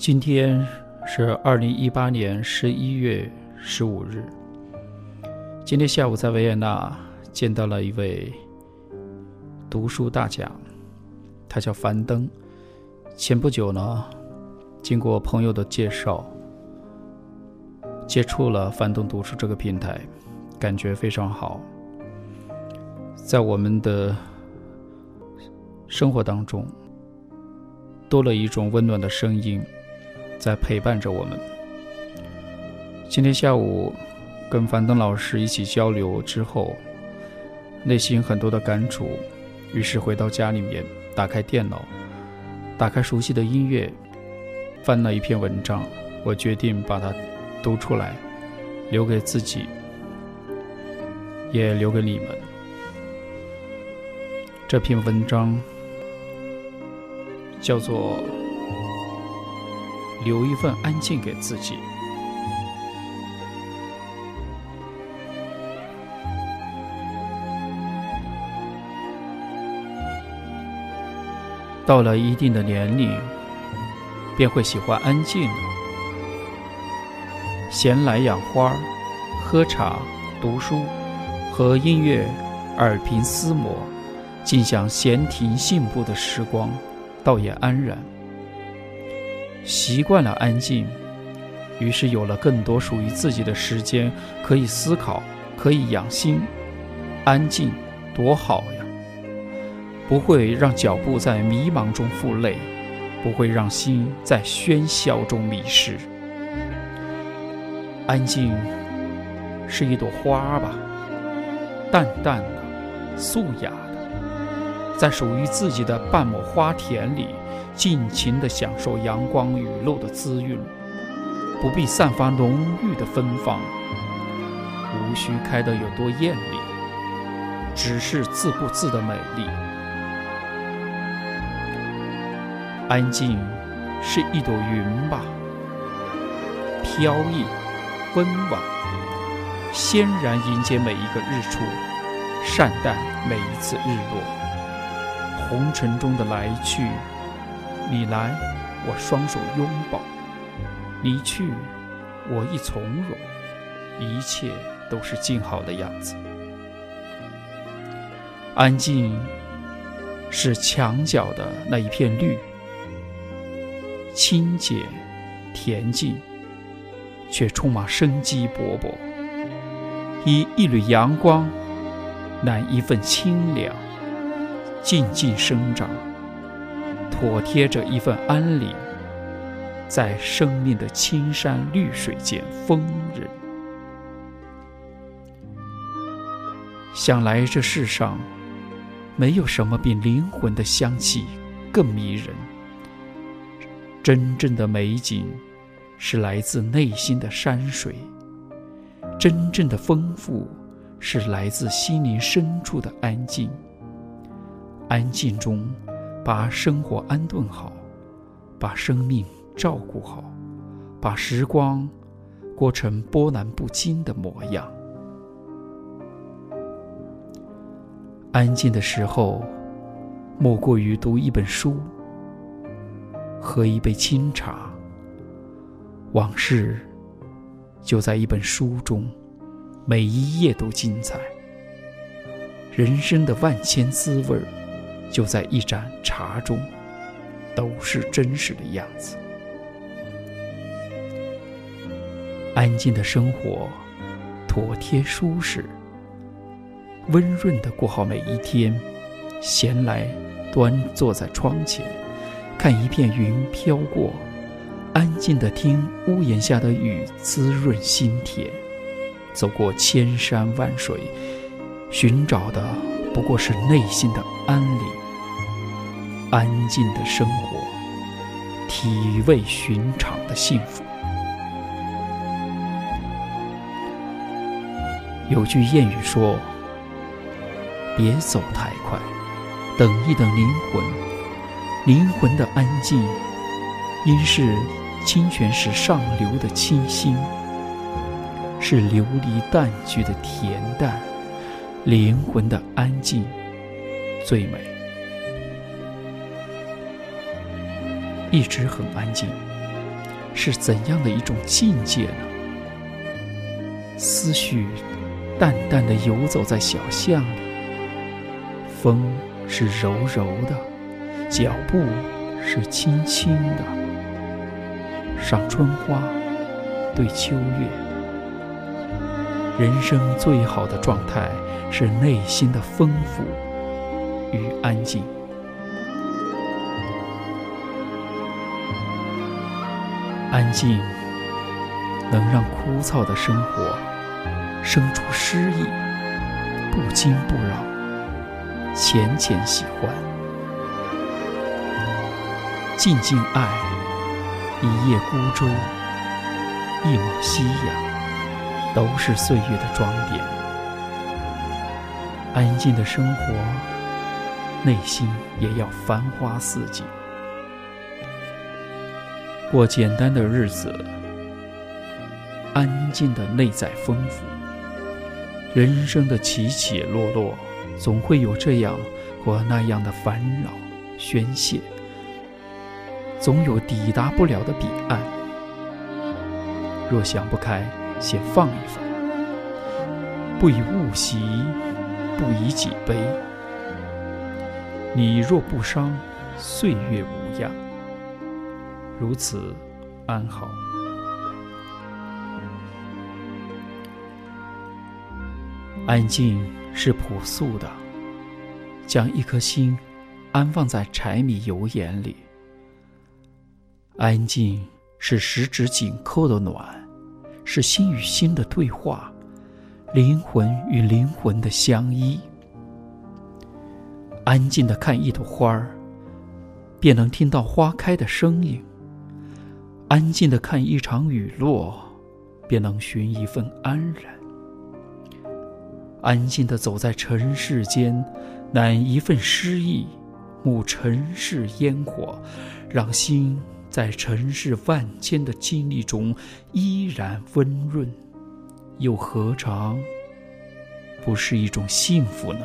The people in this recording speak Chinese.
今天是二零一八年十一月十五日。今天下午在维也纳见到了一位读书大家，他叫樊登。前不久呢，经过朋友的介绍，接触了樊登读书这个平台，感觉非常好。在我们的生活当中，多了一种温暖的声音，在陪伴着我们。今天下午跟樊登老师一起交流之后，内心很多的感触，于是回到家里面，打开电脑，打开熟悉的音乐，翻了一篇文章，我决定把它读出来，留给自己，也留给你们。这篇文章叫做“留一份安静给自己”。到了一定的年龄，便会喜欢安静了。闲来养花、喝茶、读书和音乐，耳鬓厮磨。尽享闲庭信步的时光，倒也安然。习惯了安静，于是有了更多属于自己的时间，可以思考，可以养心。安静多好呀！不会让脚步在迷茫中负累，不会让心在喧嚣中迷失。安静是一朵花吧，淡淡的，素雅。在属于自己的半亩花田里，尽情地享受阳光雨露的滋润，不必散发浓郁的芬芳，无需开得有多艳丽，只是自顾自的美丽。安静是一朵云吧，飘逸、温婉，欣然迎接每一个日出，善待每一次日落。红尘中的来去，你来，我双手拥抱；你去，我亦从容。一切都是静好的样子。安静是墙角的那一片绿，清洁、恬静，却充满生机勃勃。以一缕阳光，揽一份清凉。静静生长，妥贴着一份安宁，在生命的青山绿水间丰润。想来这世上，没有什么比灵魂的香气更迷人。真正的美景，是来自内心的山水；真正的丰富，是来自心灵深处的安静。安静中，把生活安顿好，把生命照顾好，把时光过成波澜不惊的模样。安静的时候，莫过于读一本书，喝一杯清茶。往事就在一本书中，每一页都精彩。人生的万千滋味儿。就在一盏茶中，都是真实的样子。安静的生活，妥帖舒适，温润的过好每一天。闲来，端坐在窗前，看一片云飘过，安静的听屋檐下的雨滋润心田。走过千山万水，寻找的不过是内心的安宁。安静的生活，体味寻常的幸福。有句谚语说：“别走太快，等一等灵魂。灵魂的安静，应是清泉石上流的清新，是琉璃淡去的恬淡。灵魂的安静，最美。”一直很安静，是怎样的一种境界呢？思绪淡淡的游走在小巷里，风是柔柔的，脚步是轻轻的。赏春花，对秋月。人生最好的状态是内心的丰富安静。安静能让枯燥的生活生出诗意，不惊不扰，浅浅喜欢。静静爱，一叶孤舟，一抹夕阳，都是岁月的装点。安静的生活，内心也要繁花似锦。过简单的日子，安静的内在丰富。人生的起起落落，总会有这样或那样的烦恼宣泄，总有抵达不了的彼岸。若想不开，先放一放，不以物喜，不以己悲。你若不伤，岁月无恙。如此安好。安静是朴素的，将一颗心安放在柴米油盐里。安静是十指紧扣的暖，是心与心的对话，灵魂与灵魂的相依。安静的看一朵花儿，便能听到花开的声音。安静的看一场雨落，便能寻一份安然；安静的走在尘世间，揽一份诗意，沐尘世烟火，让心在尘世万千的经历中依然温润，又何尝不是一种幸福呢？